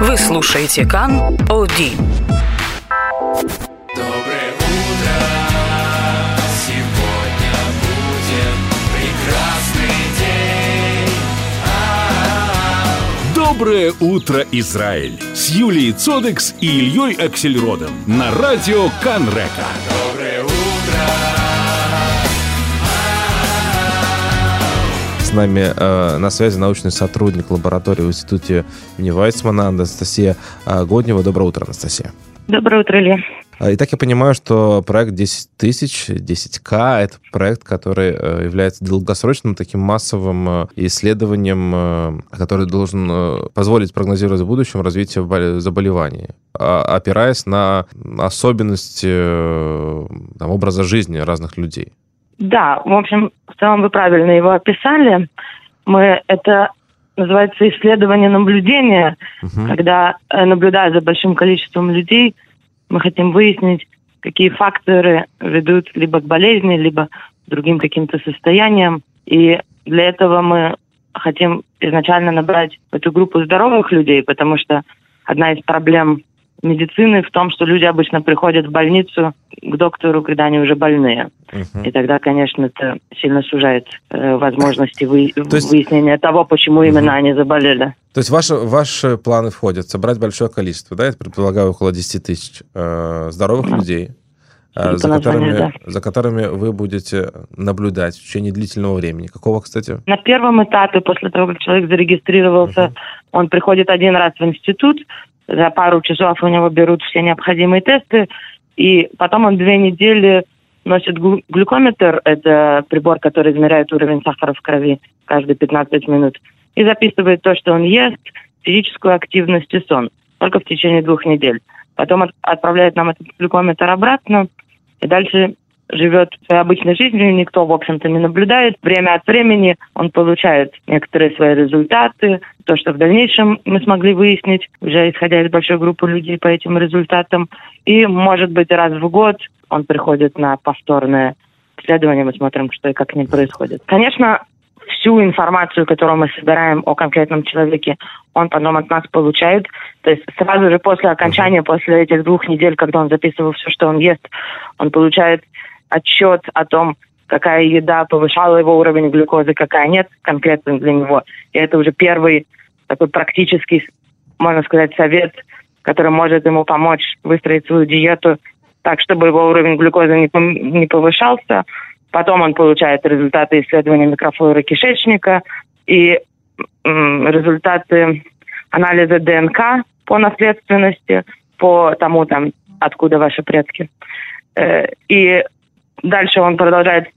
Вы слушаете Кан Оди. Доброе утро, сегодня будет прекрасный день. А-а-а. Доброе утро, Израиль! С Юлией Цодекс и Ильей Аксельродом на радио Канрека. Доброе С нами э, на связи научный сотрудник лаборатории в Институте имени Вайсмана Анастасия э, Годнева. Доброе утро, Анастасия. Доброе утро, Илья. А, Итак, я понимаю, что проект 10 тысяч, 10К, это проект, который э, является долгосрочным таким массовым э, исследованием, который должен позволить прогнозировать в будущем развитие бол- заболеваний, а- опираясь на особенности там, образа жизни разных людей. Да, в общем, в целом вы правильно его описали. Мы это называется исследование наблюдения, Мгм. когда э, наблюдая за большим количеством людей, мы хотим выяснить, какие факторы ведут либо к болезни, либо к другим каким-то состояниям. И для этого мы хотим изначально набрать эту группу здоровых людей, потому что одна из проблем медицины в том, что люди обычно приходят в больницу к доктору, когда они уже больные. Мгм. И тогда, конечно, это сильно сужает э, возможности вы- есть- выяснения того, почему именно они заболели. То есть ваши, ваши планы входят собрать большое количество, да, я предполагаю, около 10 тысяч э, здоровых Да. людей, э, за, которыми, за которыми вы будете наблюдать в течение длительного времени. Какого, кстати? На первом этапе, после того, как человек зарегистрировался, он приходит один раз в институт, за пару часов у него берут все необходимые тесты, и потом он две недели носит глю- глюкометр, это прибор, который измеряет уровень сахара в крови каждые 15 минут, и записывает то, что он ест, физическую активность и сон, только в течение двух недель. Потом от- отправляет нам этот глюкометр обратно, и дальше живет своей обычной жизнью, никто, в общем-то, не наблюдает. Время от времени он получает некоторые свои результаты, то, что в дальнейшем мы смогли выяснить, уже исходя из большой группы людей по этим результатам. И, может быть, раз в год он приходит на повторное исследование, мы смотрим, что и как с ним происходит. Конечно, всю информацию, которую мы собираем о конкретном человеке, он потом от нас получает. То есть сразу же после окончания, после этих двух недель, когда он записывал все, что он ест, он получает отчет о том, какая еда повышала его уровень глюкозы, какая нет конкретно для него. И это уже первый такой практический, можно сказать, совет, который может ему помочь выстроить свою диету так, чтобы его уровень глюкозы не, повышался. Потом он получает результаты исследования микрофлоры кишечника и результаты анализа ДНК по наследственности, по тому, там, откуда ваши предки. Э, И дальше он продолжает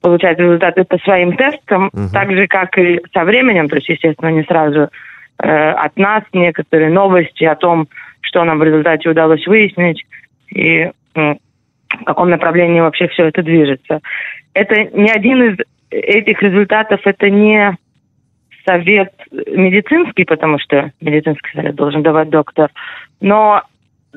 получать результаты по своим тестам, Мгм. так же, как и со временем, то есть, естественно, не сразу э, от нас некоторые новости о том, что нам в результате удалось выяснить и м, в каком направлении вообще все это движется. Это не один из этих результатов, это не совет медицинский, потому что медицинский совет должен давать доктор, но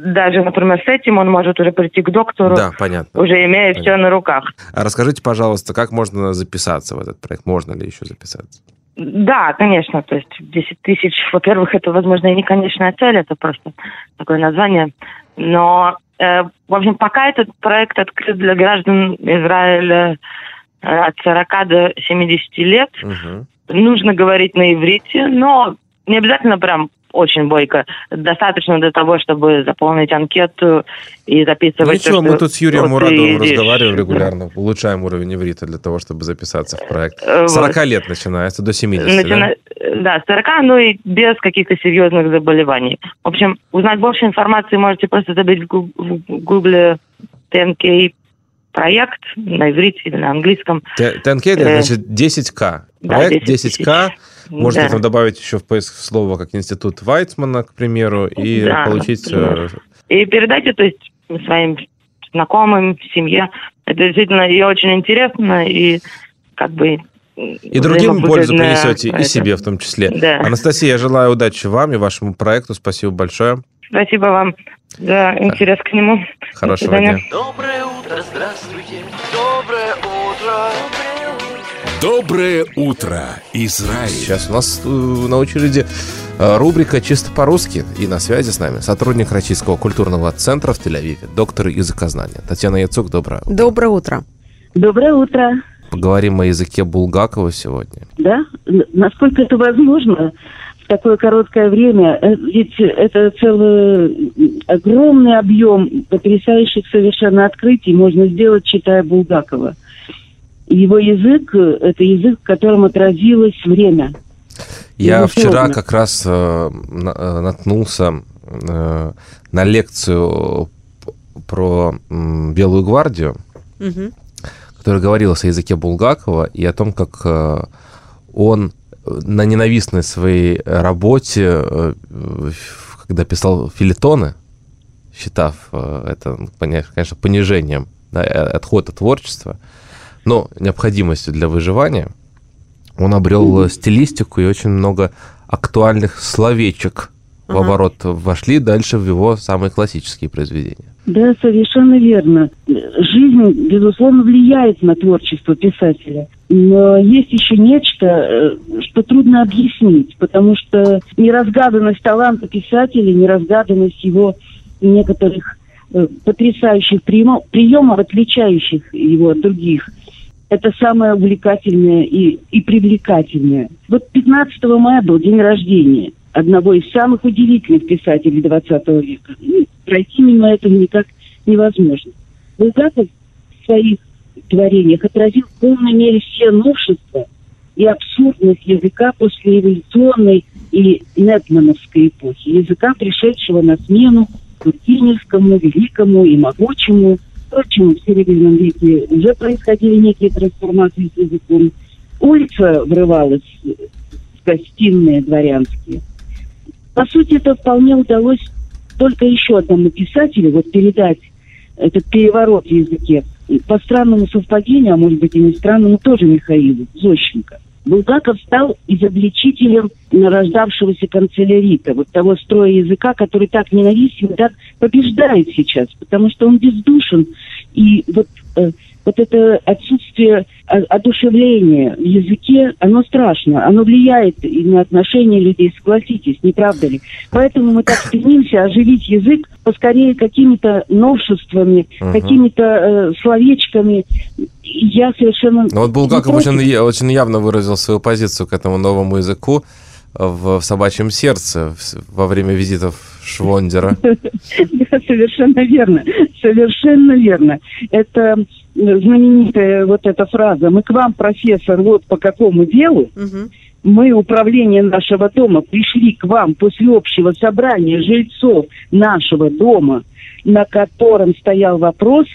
даже, например, с этим он может уже прийти к доктору, Да, понятно. уже имея все Понятно. на руках. А расскажите, пожалуйста, как можно записаться в этот проект? Можно ли еще записаться? Да, конечно, то есть 10 тысяч, во-первых, это, возможно, и не конечная цель, это просто такое название. Но, э, в общем, пока этот проект открыт для граждан Израиля э, от 40 до 70 лет, Мгм. нужно говорить на иврите, но не обязательно прям очень бойко. Достаточно для того, чтобы заполнить анкету и записывать... Ничего, то, мы тут с Юрием вот Мурадовым разговариваем регулярно, улучшаем уровень иврита для того, чтобы записаться в проект. Э, С вот. 40 лет начинается, до 70, да? Начина- Да, с 40, ну и без каких-то серьезных заболеваний. В общем, узнать больше информации можете просто забить в гу- в гугле TNK проект на иврите или на английском. ТНК, Э, значит 10К. да, Проект 10 10К. Можете Да. там добавить еще в поиск слово как Институт Вайцмана, к примеру, и Да, получить... например. э, И передайте, то есть, своим знакомым, семье. Это действительно и очень интересно, и как бы... И другим пользу принесете, и это. себе в том числе. Да. Анастасия, я желаю удачи вам и вашему проекту. Спасибо большое. Спасибо вам за интерес к нему. Хорошего дня. Доброе утро, здравствуйте. Доброе утро. Израиль! Сейчас у нас э, на очереди э, рубрика «Чисто по-русски». И на связи с нами сотрудник Российского культурного центра в Тель-Авиве, доктор языкознания. Татьяна Яцук, доброе утро. Доброе утро. Доброе утро. Поговорим о языке Булгакова сегодня. Да, насколько это возможно в такое короткое время, Э, ведь это целый огромный объем потрясающих совершенно открытий можно сделать, читая Булгакова. Его язык э, – это язык, в котором отразилось время. Я Безусловно. вчера как раз э, э, наткнулся э, на лекцию про м, Белую гвардию, Мгм. которая говорилась о языке Булгакова и о том, как э, он на ненавистной своей работе, э, э, когда писал филитоны, считав э, это, ну, конечно, понижением, да, э, отход от творчества, но необходимостью для выживания, он обрел э, стилистику и очень много актуальных словечек в оборот вошли дальше в его самые классические произведения. Да, совершенно верно. Жизнь, безусловно, влияет на творчество писателя. Но есть еще нечто, э, что трудно объяснить, потому что неразгаданность таланта писателя, неразгаданность его некоторых э, потрясающих приемов, приемов, отличающих его от других, это самое увлекательное и, и привлекательное. Вот 15 мая был день рождения одного из самых удивительных писателей 20 века. Ну, пройти мимо этого никак невозможно. Булгаков в своих творениях отразил в полной мере все новшества и абсурдность языка после эволюционной и Непмановской эпохи. Языка, пришедшего на смену Тургеневскому, великому и могучему. Впрочем, в Серебряном веке уже происходили некие трансформации с языком. Улица врывалась в гостиные дворянские. По сути, это вполне удалось только еще одному писателю вот передать этот переворот в языке. По странному совпадению, а может быть и не странному, тоже Михаилу Зощенко. Булгаков стал изобличителем нарождавшегося канцелярита, вот того строя языка, который так ненавистен, так побеждает сейчас, потому что он бездушен. И вот, э, вот это отсутствие о- одушевления в языке, оно страшно, оно влияет и на отношения людей, согласитесь, не правда ли? Поэтому мы так стремимся оживить язык поскорее какими-то новшествами, Мгм. какими-то э, словечками. Я совершенно... Ну вот Булгаков очень, очень явно выразил свою позицию к этому новому языку в, в «Собачьем сердце» во время визитов Швондера. Да, совершенно верно. Совершенно верно. Это знаменитая вот эта фраза «Мы к вам, профессор, вот по какому делу?» Мгм. Мы, управление нашего дома, пришли к вам после общего собрания жильцов нашего дома, на котором стоял вопрос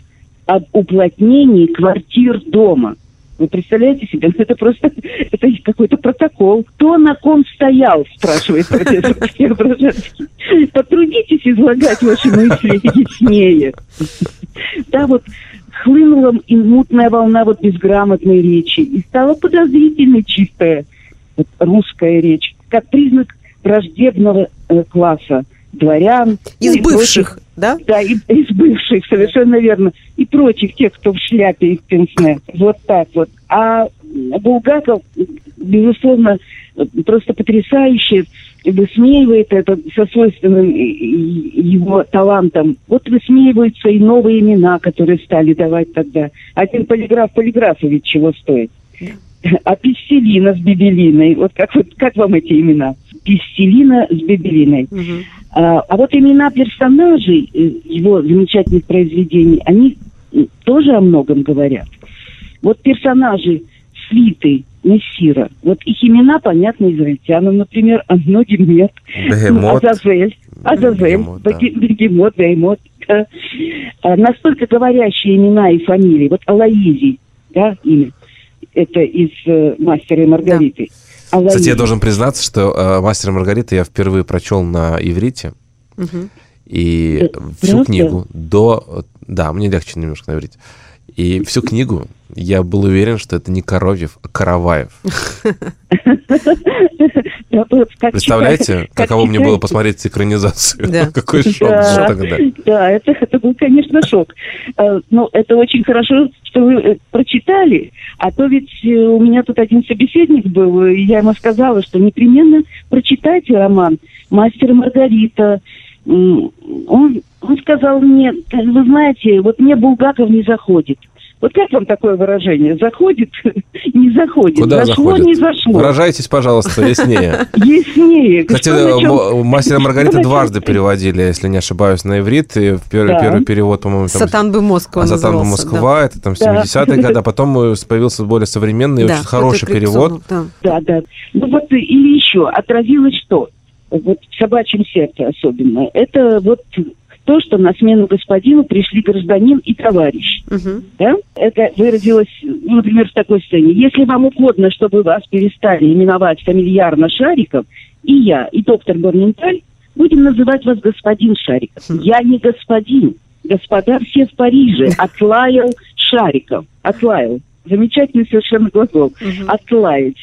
об уплотнении квартир дома. Вы представляете себе? Ну, Это просто это какой-то протокол. Кто на ком стоял, спрашивает профессор Преображенский. Потрудитесь излагать ваши мысли яснее. Да, вот хлынула и мутная волна вот безграмотной речи, и стала подозрительной чистая вот русская речь, как признак враждебного э, класса дворян. Из бывших, прочих. да? Да, и- из бывших, совершенно верно. И прочих тех, кто в шляпе и в пенсне. Вот так вот. А Булгаков, безусловно, просто потрясающе высмеивает это со свойственным его талантом. Вот высмеиваются и новые имена, которые стали давать тогда. Один полиграф полиграфа ведь чего стоит. А Пистелина с Бибелиной, вот как, вот как вам эти имена? Пистелина с Бибелиной. Мгм. А, а вот имена персонажей э, его замечательных произведений, они тоже о многом говорят. Вот персонажи свиты Мессира, вот их имена понятны израильтянам, например, а многим нет. Бегемот. Ну, Азазель, Азазель, Бегемот, да. Беге- Бегемот, Бегемот. да. А, Настолько говорящие имена и фамилии. Вот Алаизий, да, имя, это из э, «Мастера и Маргариты». Кстати, я должен признаться, что э, «Мастер и Маргарита» я впервые прочел на иврите. Мгм. И Э, всю правда? книгу до... Да, мне легче немножко на иврите. И всю книгу я был уверен, что это не Коровьев, а Караваев. Представляете, каково мне было посмотреть экранизацию? Да. Какой шок Да. тогда. Да, это, это был, конечно, шок. Э, Но это очень хорошо, что вы э, прочитали, а то ведь э, у меня тут один собеседник был, и я ему сказала, что непременно прочитайте роман «Мастер и Маргарита». Он, он сказал мне, вы знаете, вот мне Булгаков не заходит. Вот как вам такое выражение? Заходит, не заходит. Куда Зашло, заходит? не зашло. Выражайтесь, пожалуйста, яснее. Яснее. Кстати, м- «Мастера и Маргарита» дважды переводили, если не ошибаюсь, на иврит. И первый перевод, по-моему, там... Сатан бы Москва А «Сатан бы да. Москва», это там Да. 70-е годы, а потом э, появился более современный, Да, очень хороший перевод. Да. Да, да. Ну вот э, или еще отразилось что? Вот в собачьем сердце особенно. Это вот то, что на смену господину пришли гражданин и товарищ. Мгм. Да? Это выразилось, ну, например, в такой сцене. Если вам угодно, чтобы вас перестали именовать фамильярно Шариков, и я, и доктор Борненталь будем называть вас господин Шариков. Я не господин. Господа все в Париже. Отлаял Шариков. Отлаял. Замечательный совершенно глагол. Отлаять.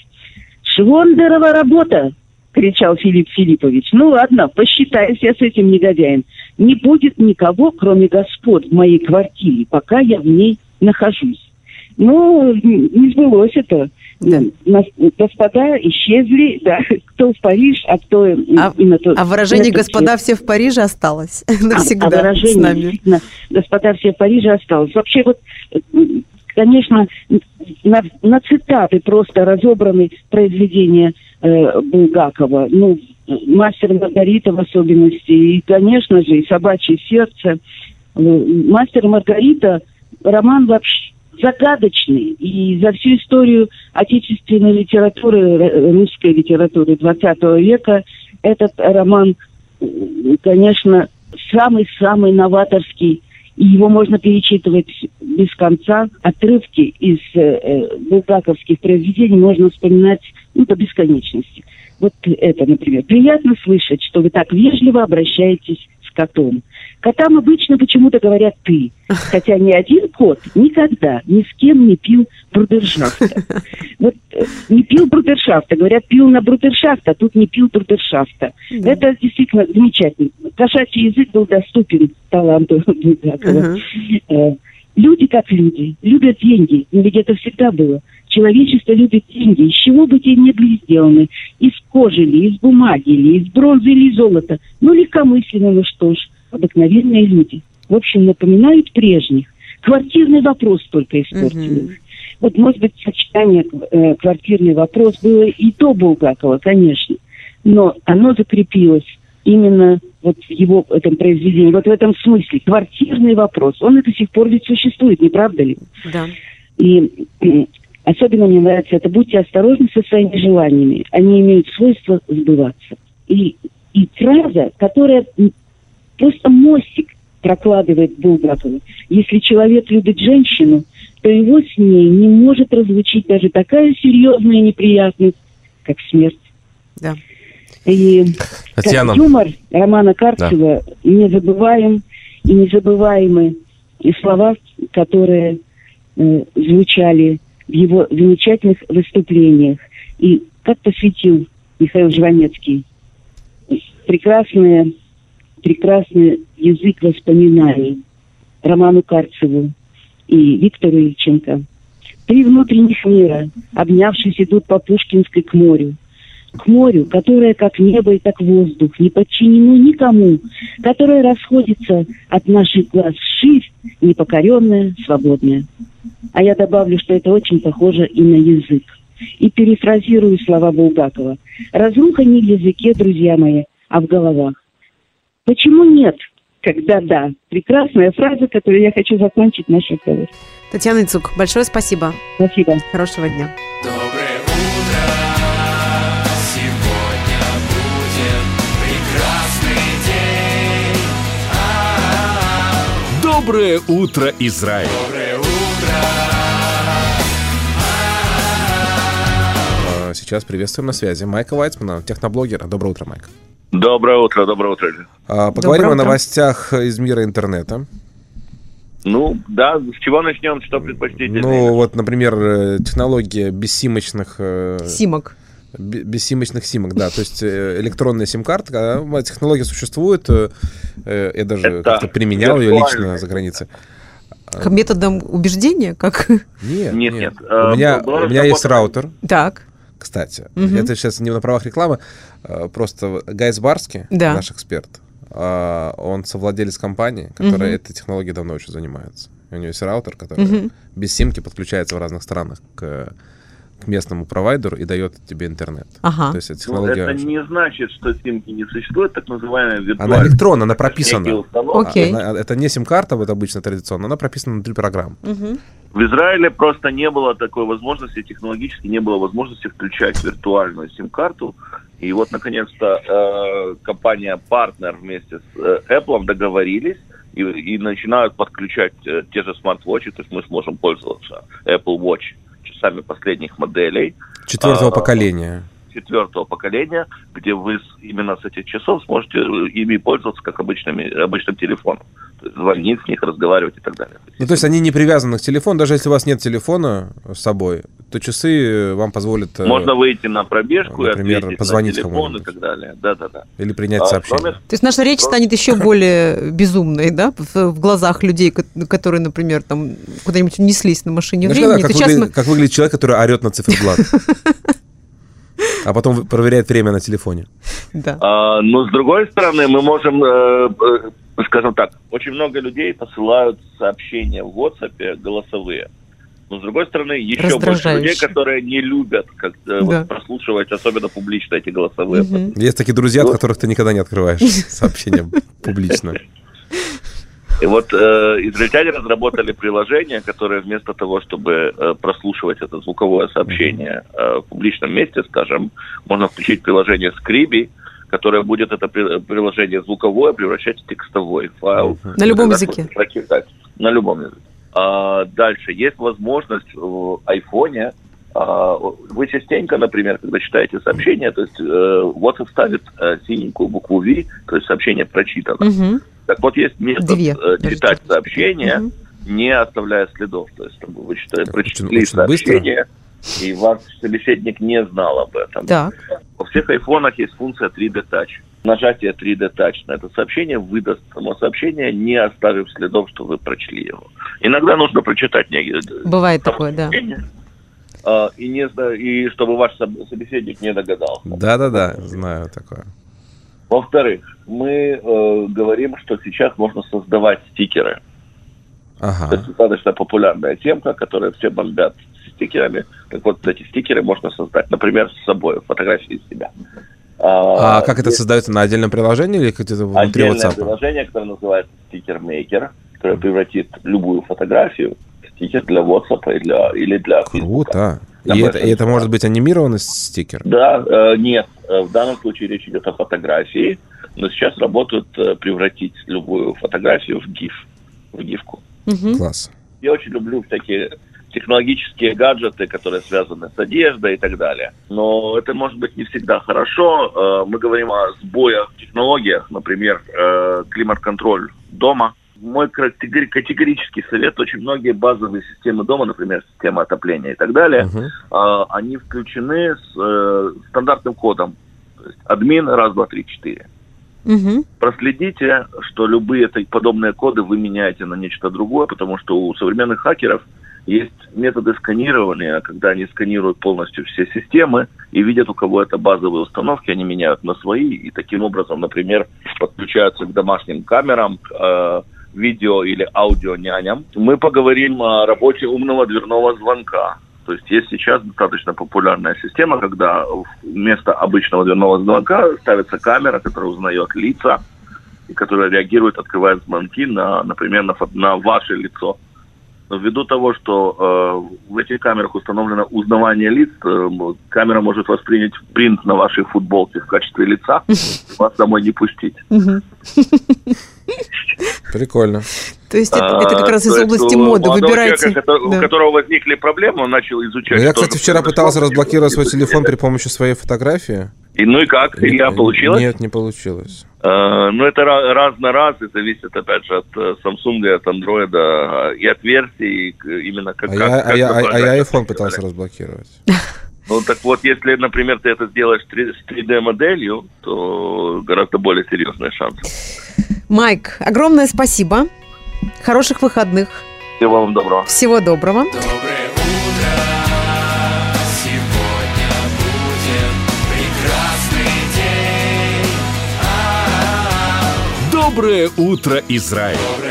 Швондерова работа, кричал Филипп Филиппович. Ну ладно, посчитаюсь я с этим негодяем. Не будет никого, кроме господ в моей квартире, пока я в ней нахожусь. Ну, не сбылось это. Да. Господа исчезли, да, кто в Париж, а кто А- и на то- А выражение «господа все в Париже» осталось а- навсегда а выражение, с нами. господа все в Париже осталось. Вообще вот, э, конечно, на, на цитаты просто разобраны произведения э, Булгакова. Ну, «Мастер Маргарита» в особенности. И, конечно же, и «Собачье сердце». Э, «Мастер Маргарита» роман вообще загадочный. И за всю историю отечественной литературы, э, русской литературы 20 века этот роман, конечно, самый-самый новаторский. Его можно перечитывать без конца. Отрывки из э, э, булгаковских произведений можно вспоминать ну, до бесконечности. Вот это, например. Приятно слышать, что вы так вежливо обращаетесь с котом. Котам обычно почему-то говорят «ты», хотя ни один кот никогда ни с кем не пил брудершафта. Вот э, не пил брудершафта, говорят, пил на брудершафт, а тут не пил брудершафта. Это действительно замечательно. Кошачий язык был доступен таланту Булгакова. Э, Люди как люди, любят деньги, ведь это всегда было. Человечество любит деньги, из чего бы те ни были сделаны, из кожи ли, из бумаги ли, из бронзы или из золота. Ну, легкомысленно, ну что ж, обыкновенные люди. В общем, напоминают прежних. Квартирный вопрос только испортил. их. Вот, может быть, сочетание э, квартирный вопрос было и до Булгакова, конечно. Но оно закрепилось именно вот в его этом произведении. Вот в этом смысле. Квартирный вопрос. Он и до сих пор ведь существует, не правда ли? Да. И м, особенно мне нравится это «Будьте осторожны со своими желаниями. Они имеют свойство сбываться». И, и фраза, которая просто мостик прокладывает Булгакова. Если человек любит женщину, то его с ней не может разлучить даже такая серьезная неприятность, как смерть. Да. И Татьяна. как юмор романа Карцева незабываем и незабываемы и слова, которые э, звучали в его замечательных выступлениях. И как посвятил Михаил Жванецкий прекрасный, прекрасный язык воспоминаний Роману Карцеву и Виктору Ильченко. Три внутренних мира, обнявшись, идут по Пушкинской к морю. К морю, которое как небо и как воздух, не подчинено никому, которое расходится от наших глаз вширь, непокоренное, свободное. А я добавлю, что это очень похоже и на язык. И перефразирую слова Булгакова. Разруха не в языке, друзья мои, а в головах. Почему нет, когда да? Прекрасная фраза, которую я хочу закончить наш разговор. Татьяна Ицук, большое спасибо. Спасибо. Хорошего дня. Доброе утро, сегодня будет прекрасный день. А-а-а. Доброе утро, Израиль! Доброе утро, А, Сейчас приветствуем на связи Майка Вайцмана, техноблогера. Доброе утро, Майк. Доброе утро, доброе утро. А, Поговорим Доброе о утро. новостях из мира интернета. Ну, да, с чего начнем, что предпочтительнее? Ну, вот, например, э, технология бессимочных... э, Симок. бе- Бессимочных симок, да, то есть э, электронная сим-карта, а, технология существует, я даже как-то применял ее лично за границей. К методам убеждения, как... Нет, Нет, нет. нет, У меня, была у меня есть раутер, Так. кстати. Мгм. Это сейчас не на правах рекламы, просто Гайс Барский, Да. наш эксперт, а, он совладелец компании, которая Мгм. этой технологией давно очень занимается. У него есть раутер, который Мгм. без симки подключается в разных странах к, к местному провайдеру и дает тебе интернет. Ага. То есть эта Ну, технология... это не значит, что симки не существует, так называемая Она виртуальная. электронная, она прописана. Окей. Она- это не сим-карта, вот обычно традиционно, она прописана внутри программ. Мгм. В Израиле просто не было такой возможности, технологически не было возможности включать виртуальную сим-карту. И вот, наконец-то, э, компания партнер вместе с э, Apple договорились и, и начинают подключать э, те же смарт-вотчи, то есть мы сможем пользоваться Apple Watch часами последних моделей Четвертого А, поколения. Четвертого поколения, где вы именно с этих часов сможете э, ими пользоваться как обычными, обычным телефоном. То есть звонить с них, разговаривать и так далее. Ну, то есть они не привязаны к телефону, даже если у вас нет телефона с собой, то часы э, вам позволят э, Можно выйти на пробежку например, и ответить позвонить на телефон и так далее. Да, да, да. или принять А, сообщение. кроме- То есть наша речь станет еще более безумной, да, в, в глазах людей, ко- которые, например, там куда-нибудь унеслись на машине Знаешь, времени. да, как, выглядит, мы... как выглядит человек, который орет на циферблат. А потом проверяет время на телефоне. Да. А, но с другой стороны, мы можем, э, э, скажем так, очень много людей посылают сообщения в WhatsApp голосовые. Но с другой стороны, еще больше людей, которые не любят как Да. вот, прослушивать, особенно публично эти голосовые. Мгм. Есть такие друзья, от Вот. которых ты никогда не открываешь сообщения публично. И вот э, израильтяне разработали приложение, которое вместо того, чтобы э, прослушивать это звуковое сообщение э, в публичном месте, скажем, можно включить приложение Scribby, которое будет это при- приложение звуковое превращать в текстовой файл. На любом языке. прочитать. На любом языке. А, дальше. Есть возможность в айфоне вы частенько, например, когда читаете сообщение, то есть э, WhatsApp ставит э, синенькую букву V, то есть сообщение прочитано. Мгм. Так вот, есть метод Две, э, даже читать так. сообщения, Мгм. не оставляя следов. То есть, чтобы вы читали, Так, прочитали очень- очень быстро. сообщение, и ваш собеседник не знал об этом. Так. Во всех айфонах есть функция 3D Touch. Нажатие 3D Touch на это сообщение выдаст само сообщение, не оставив следов, что вы прочли его. Иногда нужно прочитать не, Бывает такое, да. А, и, не, и чтобы ваш соб- собеседник не догадался. Да-да-да, знаю такое. Во-вторых, мы э, говорим, что сейчас можно создавать стикеры. Это Ага. достаточно популярная темка, которую все бомбят стикерами. Так вот, эти стикеры можно создать, например, с собой, фотографии себя. А как это создается на отдельном приложении или где-то внутри Отдельное WhatsApp? приложение, которое называется Sticker Maker, которое превратит любую фотографию стикер для WhatsApp и для, или для Facebook. Круто. Для И это, и это может быть анимированный стикер? Да, э, нет, э, в данном случае речь идет о фотографии, но сейчас работают э, превратить любую фотографию в GIF, в гифку. Мгм. Класс. Я очень люблю всякие технологические гаджеты, которые связаны с одеждой и так далее. Но это может быть не всегда хорошо. Э, Мы говорим о сбоях в технологиях, например, э, климат-контроль дома. Мой категори- категорический совет, очень многие базовые системы дома, например, система отопления и так далее, э, они включены с э, стандартным кодом. То есть админ раз, два, три, четыре. Мгм. Проследите, что любые подобные коды вы меняете на нечто другое, потому что у современных хакеров есть методы сканирования, когда они сканируют полностью все системы и видят, у кого это базовые установки, они меняют на свои, и таким образом, например, подключаются к домашним камерам, к э, видео или аудио няням. Мы поговорим о работе умного дверного звонка. То есть есть сейчас достаточно популярная система, когда вместо обычного дверного звонка ставится камера, которая узнает лица и которая реагирует, открывает звонки на, например, на, на ваше лицо. Но ввиду того, что э, в этих камерах установлено узнавание лиц, э, камера может воспринять принт на вашей футболке в качестве лица вас домой не пустить. Прикольно. То есть это, А, это как раз то из области моды. Выбирайте. человека, кото- у Да. которого возникли проблемы, он начал изучать. Ну, я, кстати, вчера пытался разблокировать свой телефон при помощи своей фотографии. И, ну и как? Илья, Э, получилось? Нет, не получилось. Э, ну, это раз на раз, и зависит, опять же, от э, Samsung, и от Android, э, и от версии, и именно как... А как- я, а как я, а- а я iPhone пытался разблокировать. Ну, так вот, если, например, ты это сделаешь 3- с 3D-моделью, то гораздо более серьезные шансы. Майк, огромное спасибо. Хороших выходных. Всего вам доброго. Всего доброго. Доброе утро. Сегодня будет прекрасный день. А-а-а. Доброе утро, Израиль! Доброе